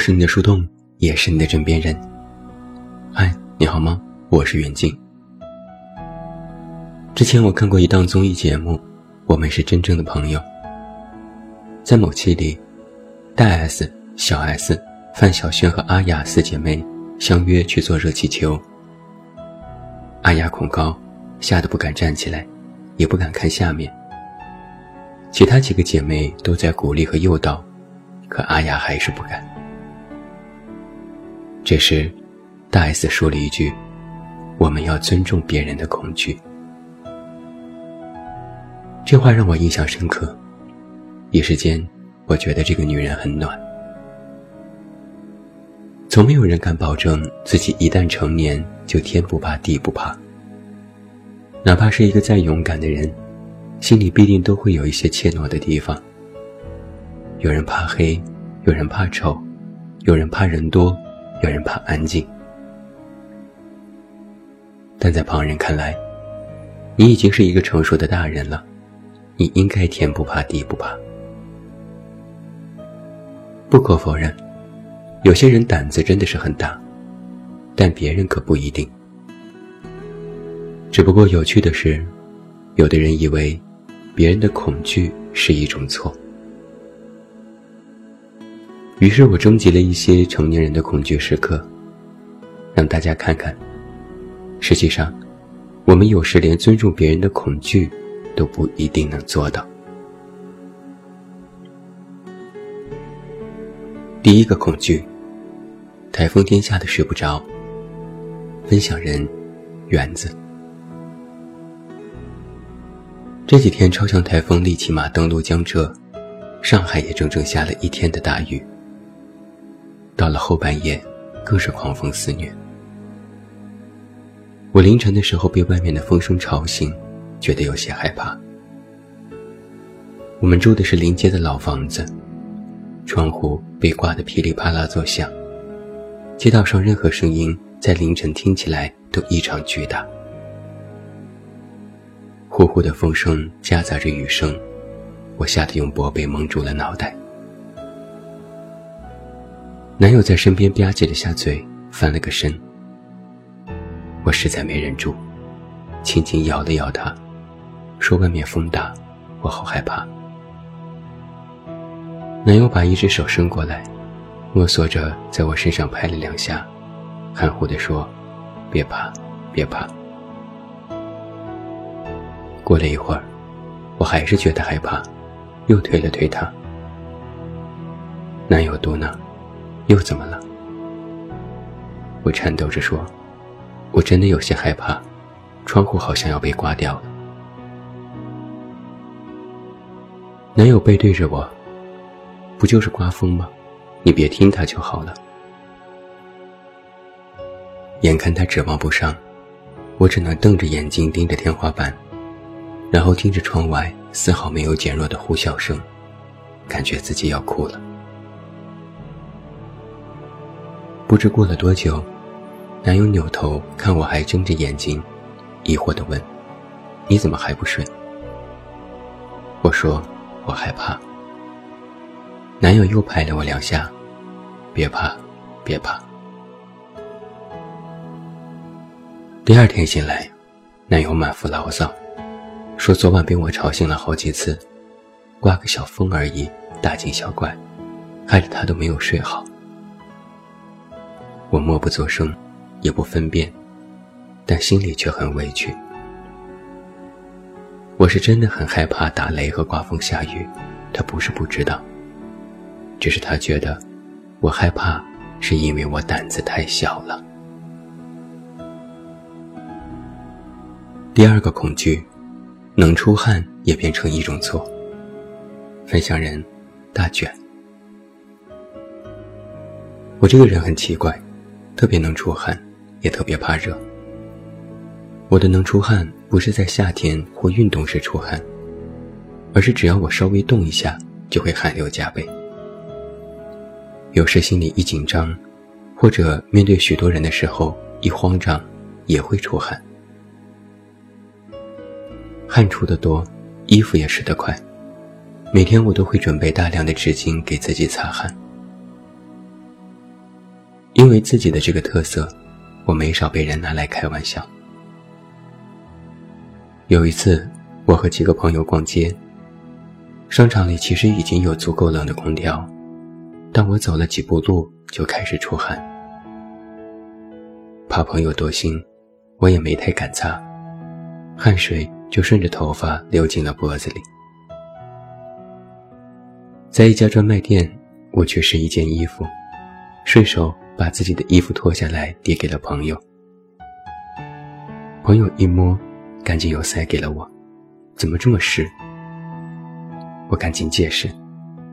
是你的树洞，也是你的枕边人。嗨，你好吗？我是袁静。之前我看过一档综艺节目，《我们是真正的朋友》。在某期里，大 S、小 S、范晓萱和阿雅四姐妹相约去做热气球。阿雅恐高，吓得不敢站起来，也不敢看下面。其他几个姐妹都在鼓励和诱导，可阿雅还是不敢。这时，大 S 说了一句：“我们要尊重别人的恐惧。”这话让我印象深刻，一时间，我觉得这个女人很暖。从没有人敢保证自己一旦成年就天不怕地不怕，哪怕是一个再勇敢的人，心里必定都会有一些怯懦的地方。有人怕黑，有人怕丑，有人怕人多。有人怕安静，但在旁人看来，你已经是一个成熟的大人了，你应该天不怕地不怕。不可否认，有些人胆子真的是很大，但别人可不一定。只不过有趣的是，有的人以为别人的恐惧是一种错。于是我征集了一些成年人的恐惧时刻，让大家看看。实际上，我们有时连尊重别人的恐惧都不一定能做到。第一个恐惧：台风天下的睡不着。分享人：园子。这几天超强台风利奇马登陆江浙，上海也整整下了一天的大雨。到了后半夜，更是狂风肆虐。我凌晨的时候被外面的风声吵醒，觉得有些害怕。我们住的是临街的老房子，窗户被刮得噼里啪啦作响，街道上任何声音在凌晨听起来都异常巨大。呼呼的风声夹杂着雨声，我吓得用薄被蒙住了脑袋。男友在身边吧唧了下嘴，翻了个身。我实在没忍住，轻轻摇了摇他，说：“外面风大，我好害怕。”男友把一只手伸过来，摸索着在我身上拍了两下，含糊地说：“别怕，别怕。”过了一会儿，我还是觉得害怕，又推了推他。男友嘟囔。又怎么了？我颤抖着说：“我真的有些害怕，窗户好像要被刮掉了。”男友背对着我：“不就是刮风吗？你别听他就好了。”眼看他指望不上，我只能瞪着眼睛盯着天花板，然后听着窗外丝毫没有减弱的呼啸声，感觉自己要哭了。不知过了多久，男友扭头看我，还睁着眼睛，疑惑地问：“你怎么还不睡？”我说：“我害怕。”男友又拍了我两下：“别怕，别怕。”第二天醒来，男友满腹牢骚，说昨晚被我吵醒了好几次，刮个小风而已，大惊小怪，害得他都没有睡好。我默不作声，也不分辨，但心里却很委屈。我是真的很害怕打雷和刮风下雨，他不是不知道，只是他觉得我害怕是因为我胆子太小了。第二个恐惧，能出汗也变成一种错。分享人，大卷。我这个人很奇怪。特别能出汗，也特别怕热。我的能出汗不是在夏天或运动时出汗，而是只要我稍微动一下，就会汗流浃背。有时心里一紧张，或者面对许多人的时候一慌张，也会出汗。汗出的多，衣服也湿得快。每天我都会准备大量的纸巾给自己擦汗。因为自己的这个特色，我没少被人拿来开玩笑。有一次，我和几个朋友逛街，商场里其实已经有足够冷的空调，但我走了几步路就开始出汗。怕朋友多心，我也没太敢擦，汗水就顺着头发流进了脖子里。在一家专卖店，我去试一件衣服，顺手把自己的衣服脱下来递给了朋友。朋友一摸，赶紧又塞给了我，怎么这么湿？我赶紧解释：“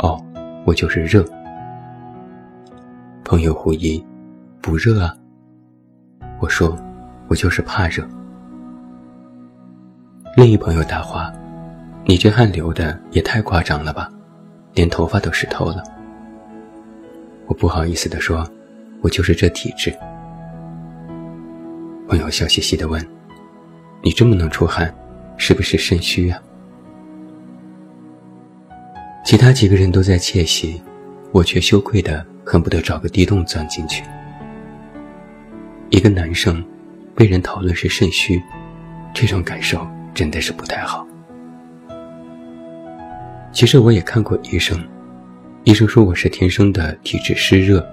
哦，我就是热。”朋友狐疑：“不热啊？”我说：“我就是怕热。”另一朋友答话：“你这汗流的也太夸张了吧？”连头发都湿透了，我不好意思地说：“我就是这体质。”朋友笑嘻嘻的问：“你这么能出汗，是不是肾虚啊？”其他几个人都在窃喜，我却羞愧的恨不得找个地洞钻进去。一个男生被人讨论是肾虚，这种感受真的是不太好。其实我也看过医生，医生说我是天生的体质湿热，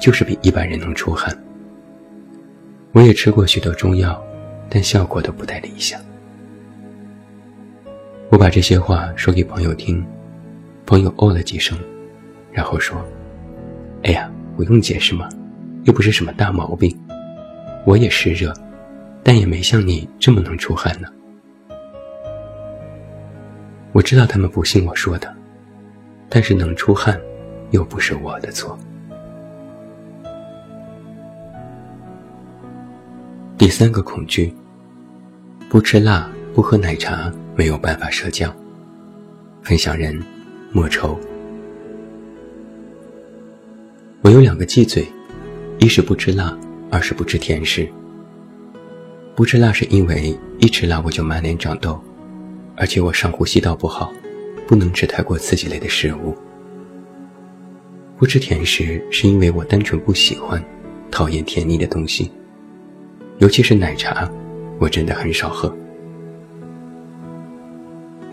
就是比一般人能出汗。我也吃过许多中药，但效果都不太理想。我把这些话说给朋友听，朋友哦了几声，然后说：“哎呀，不用解释嘛，又不是什么大毛病。我也湿热，但也没像你这么能出汗呢。”我知道他们不信我说的，但是能出汗，又不是我的错。第三个恐惧：不吃辣、不喝奶茶，没有办法社交。分享人：莫愁。我有两个忌嘴，一是不吃辣，二是不吃甜食。不吃辣是因为一吃辣我就满脸长痘。而且我上呼吸道不好，不能吃太过刺激类的食物。不吃甜食是因为我单纯不喜欢，讨厌甜腻的东西，尤其是奶茶，我真的很少喝。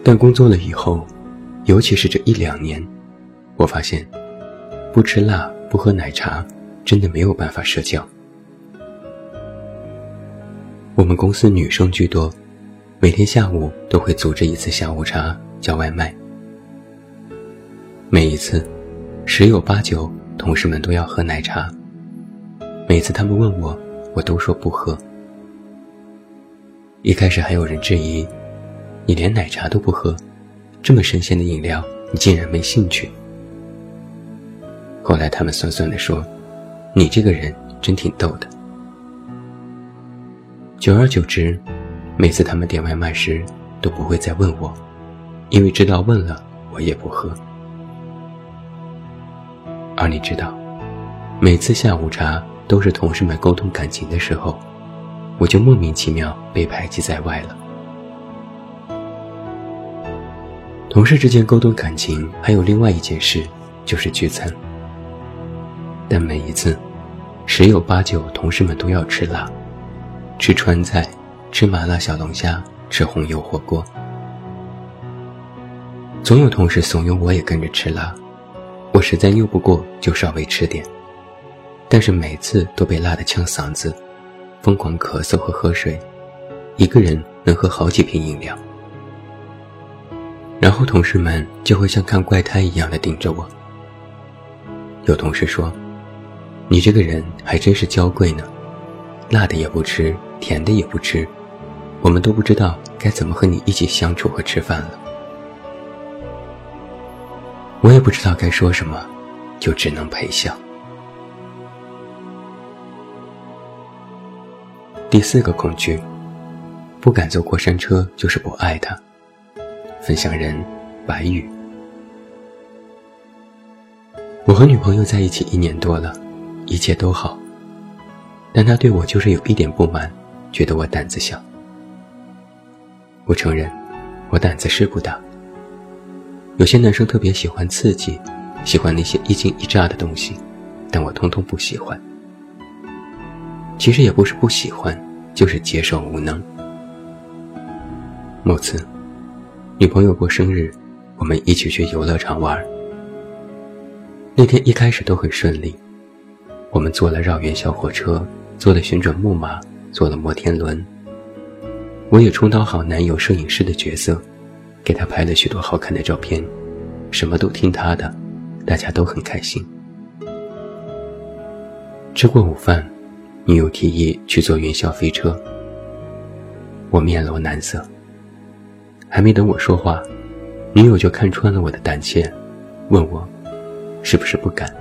但工作了以后，尤其是这一两年，我发现，不吃辣、不喝奶茶，真的没有办法社交。我们公司女生居多。每天下午都会组织一次下午茶，叫外卖。每一次，十有八九同事们都要喝奶茶。每次他们问我，我都说不喝。一开始还有人质疑：“你连奶茶都不喝，这么神仙的饮料，你竟然没兴趣？”后来他们酸酸地说：“你这个人真挺逗的。”久而久之。每次他们点外卖时，都不会再问我，因为知道问了我也不喝。而你知道，每次下午茶都是同事们沟通感情的时候，我就莫名其妙被排挤在外了。同事之间沟通感情还有另外一件事，就是聚餐。但每一次，十有八九同事们都要吃辣，吃川菜。吃麻辣小龙虾，吃红油火锅，总有同事怂恿我也跟着吃辣，我实在拗不过就稍微吃点，但是每次都被辣得呛嗓子，疯狂咳嗽和喝水，一个人能喝好几瓶饮料，然后同事们就会像看怪胎一样的盯着我。有同事说：“你这个人还真是娇贵呢，辣的也不吃，甜的也不吃。”我们都不知道该怎么和你一起相处和吃饭了，我也不知道该说什么，就只能陪笑。第四个恐惧，不敢坐过山车就是不爱他。分享人：白宇。我和女朋友在一起一年多了，一切都好，但她对我就是有一点不满，觉得我胆子小。我承认，我胆子是不大。有些男生特别喜欢刺激，喜欢那些一惊一乍的东西，但我通通不喜欢。其实也不是不喜欢，就是接受无能。某次，女朋友过生日，我们一起去游乐场玩。那天一开始都很顺利，我们坐了绕园小火车，坐了旋转木马，坐了摩天轮。我也充当好男友摄影师的角色，给他拍了许多好看的照片，什么都听他的，大家都很开心。吃过午饭，女友提议去坐云霄飞车。我面露难色。还没等我说话，女友就看穿了我的胆怯，问我是不是不敢。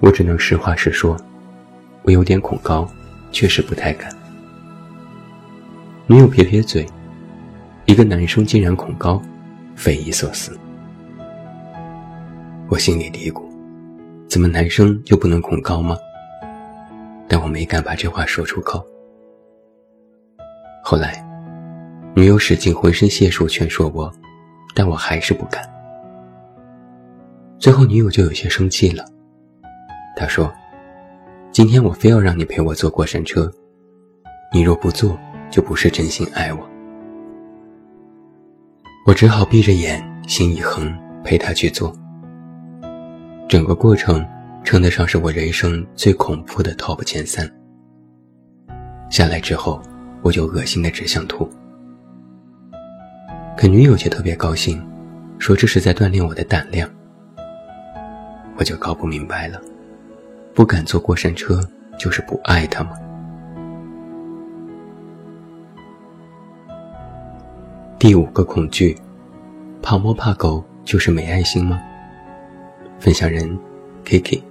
我只能实话实说，我有点恐高，确实不太敢。女友撇撇嘴，一个男生竟然恐高，匪夷所思。我心里嘀咕。怎么男生就不能恐高吗？但我没敢把这话说出口。后来，女友使尽浑身解数劝说我，但我还是不敢。最后，女友就有些生气了。她说：“今天我非要让你陪我坐过山车，你若不坐，就不是真心爱我。”我只好闭着眼，心一横，陪她去做。整个过程称得上是我人生最恐怖的 top 前三。下来之后，我就恶心的只想吐。可女友却特别高兴，说这是在锻炼我的胆量。我就搞不明白了，不敢坐过山车就是不爱他吗？第五个恐惧，怕猫怕狗就是没爱心吗？分享人，Kiki。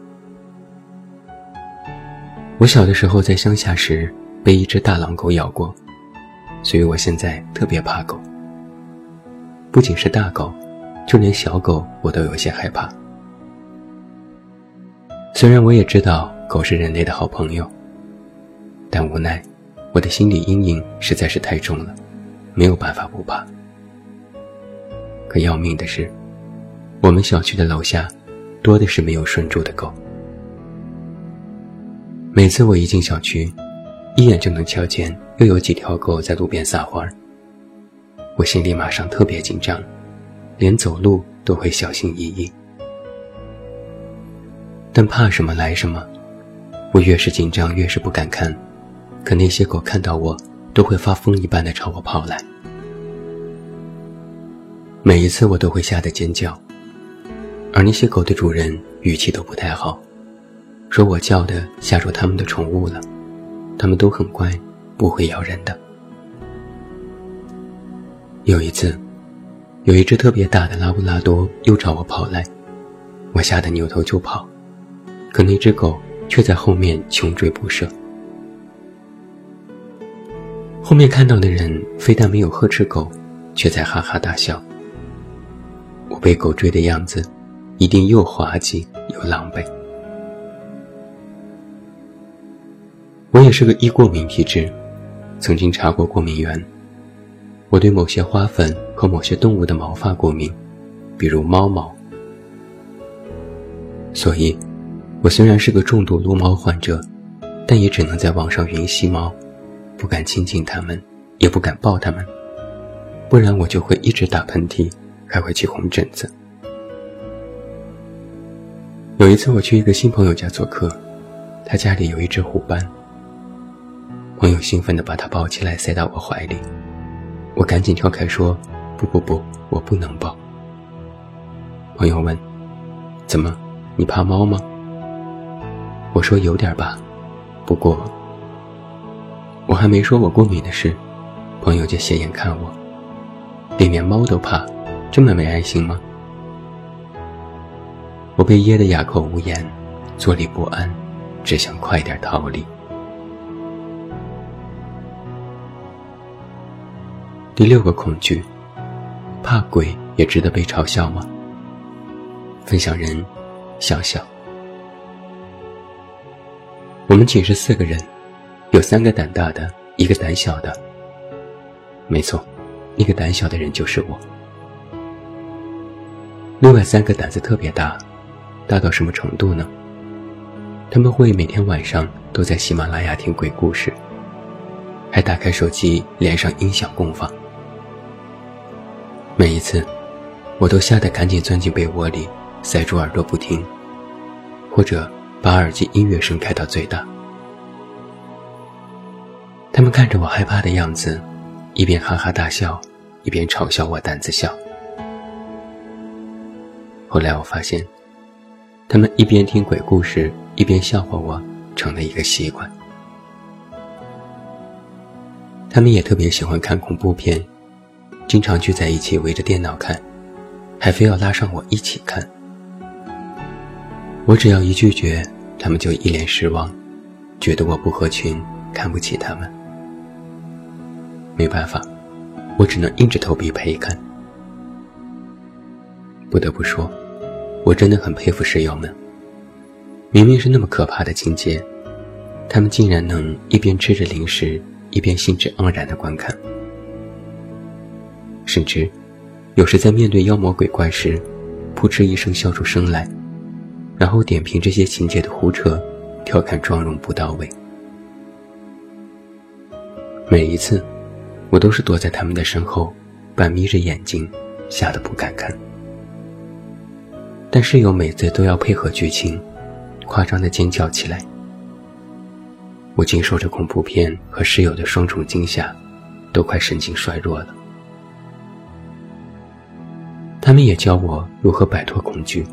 我小的时候在乡下时被一只大狼狗咬过，所以我现在特别怕狗。不仅是大狗，就连小狗我都有些害怕。虽然我也知道狗是人类的好朋友，但无奈我的心理阴影实在是太重了，没有办法不怕。可要命的是，我们小区的楼下。多的是没有拴住的狗。每次我一进小区，一眼就能瞧见又有几条狗在路边撒欢儿。我心里马上特别紧张，连走路都会小心翼翼。但怕什么来什么，我越是紧张越是不敢看，可那些狗看到我都会发疯一般的朝我跑来。每一次我都会吓得尖叫。而那些狗的主人语气都不太好，说我叫的吓着他们的宠物了，他们都很乖，不会咬人的。有一次，有一只特别大的拉布拉多又朝我跑来，我吓得扭头就跑，可那只狗却在后面穷追不舍。后面看到的人非但没有呵斥狗，却在哈哈大笑。我被狗追的样子。一定又滑稽又狼狈。我也是个易过敏体质，曾经查过过敏源。我对某些花粉和某些动物的毛发过敏，比如猫毛。所以，我虽然是个重度撸猫患者，但也只能在网上云吸猫，不敢亲近它们，也不敢抱它们，不然我就会一直打喷嚏，还会起红疹子。有一次我去一个新朋友家做客，他家里有一只虎斑。朋友兴奋地把它抱起来塞到我怀里，我赶紧跳开说：“不不不，我不能抱。”朋友问：“怎么，你怕猫吗？”我说：“有点吧，不过……”我还没说我过敏的事，朋友就斜眼看我：“你连猫都怕，这么没爱心吗？”我被噎得哑口无言，坐立不安，只想快点逃离。第六个恐惧，怕鬼也值得被嘲笑吗？分享人，笑笑。我们寝室四个人，有三个胆大的，一个胆小的。没错，那个胆小的人就是我。另外三个胆子特别大。大到什么程度呢？他们会每天晚上都在喜马拉雅听鬼故事，还打开手机连上音响共放。每一次，我都吓得赶紧钻进被窝里，塞住耳朵不听，或者把耳机音乐声开到最大。他们看着我害怕的样子，一边哈哈大笑，一边嘲笑我胆子小。后来我发现，他们一边听鬼故事，一边笑话我，成了一个习惯。他们也特别喜欢看恐怖片，经常聚在一起围着电脑看，还非要拉上我一起看。我只要一拒绝，他们就一脸失望，觉得我不合群，看不起他们。没办法，我只能硬着头皮陪看。不得不说，我真的很佩服室友们。明明是那么可怕的情节，他们竟然能一边吃着零食，一边兴致盎然的观看。甚至，有时在面对妖魔鬼怪时，扑哧一声笑出声来，然后点评这些情节的胡扯，调侃妆容不到位。每一次。我都是躲在他们的身后，半眯着眼睛，吓得不敢看。但室友每次都要配合剧情，夸张的尖叫起来。我经受着恐怖片和室友的双重惊吓，都快神经衰弱了。他们也教我如何摆脱恐惧，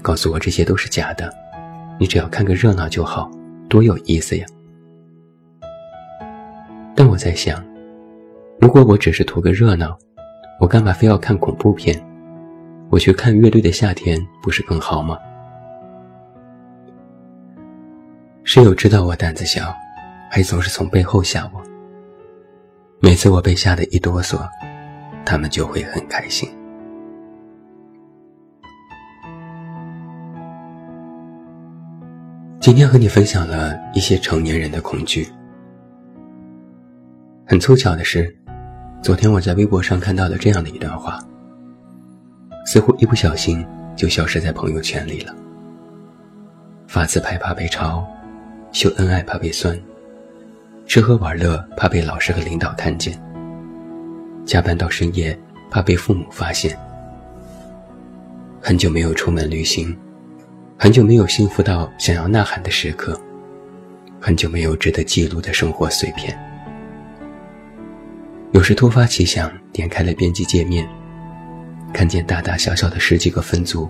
告诉我这些都是假的，你只要看个热闹就好，多有意思呀。但我在想。如果我只是图个热闹，我干嘛非要看恐怖片？我去看乐队的夏天不是更好吗？室友知道我胆子小，还总是从背后吓我。每次我被吓得一哆嗦，他们就会很开心。今天和你分享了一些成年人的恐惧。很凑巧的是。昨天我在微博上看到了这样的一段话，似乎一不小心就消失在朋友圈里了。发自拍怕被抄，秀恩爱怕被酸，吃喝玩乐怕被老师和领导看见，加班到深夜怕被父母发现。很久没有出门旅行，很久没有幸福到想要呐喊的时刻，很久没有值得记录的生活碎片。有时突发奇想，点开了编辑界面，看见大大小小的十几个分组，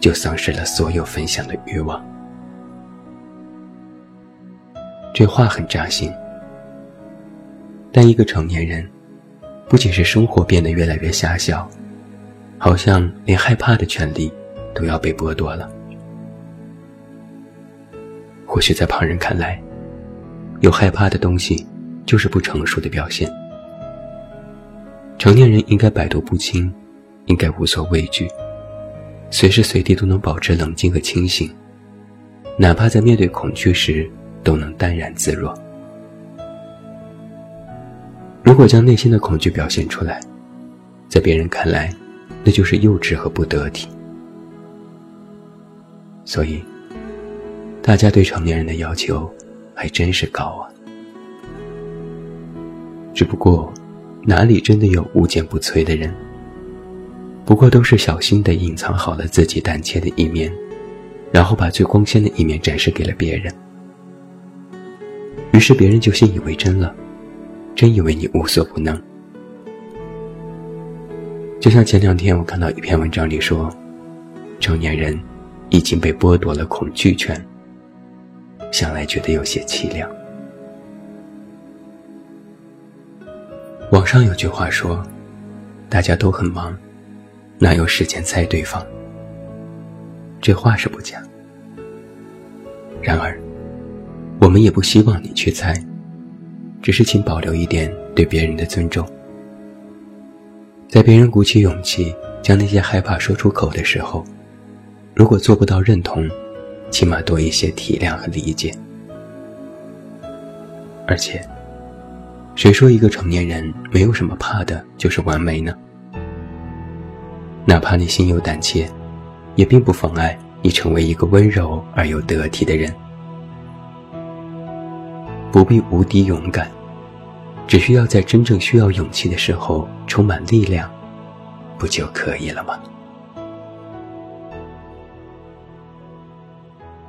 就丧失了所有分享的欲望。这话很扎心，但一个成年人，不仅是生活变得越来越狭小，好像连害怕的权利都要被剥夺了。或许在旁人看来，有害怕的东西，就是不成熟的表现。成年人应该百毒不侵，应该无所畏惧，随时随地都能保持冷静和清醒，哪怕在面对恐惧时都能淡然自若。如果将内心的恐惧表现出来，在别人看来，那就是幼稚和不得体。所以，大家对成年人的要求还真是高啊。只不过。哪里真的有无坚不摧的人？不过都是小心地隐藏好了自己胆怯的一面，然后把最光鲜的一面展示给了别人。于是别人就信以为真了，真以为你无所不能。就像前两天我看到一篇文章里说，成年人已经被剥夺了恐惧权，想来觉得有些凄凉。网上有句话说：“大家都很忙，哪有时间猜对方？”这话是不假。然而，我们也不希望你去猜，只是请保留一点对别人的尊重。在别人鼓起勇气将那些害怕说出口的时候，如果做不到认同，起码多一些体谅和理解。而且。谁说一个成年人没有什么怕的，就是完美呢？哪怕你心有胆怯，也并不妨碍你成为一个温柔而又得体的人。不必无敌勇敢，只需要在真正需要勇气的时候充满力量，不就可以了吗？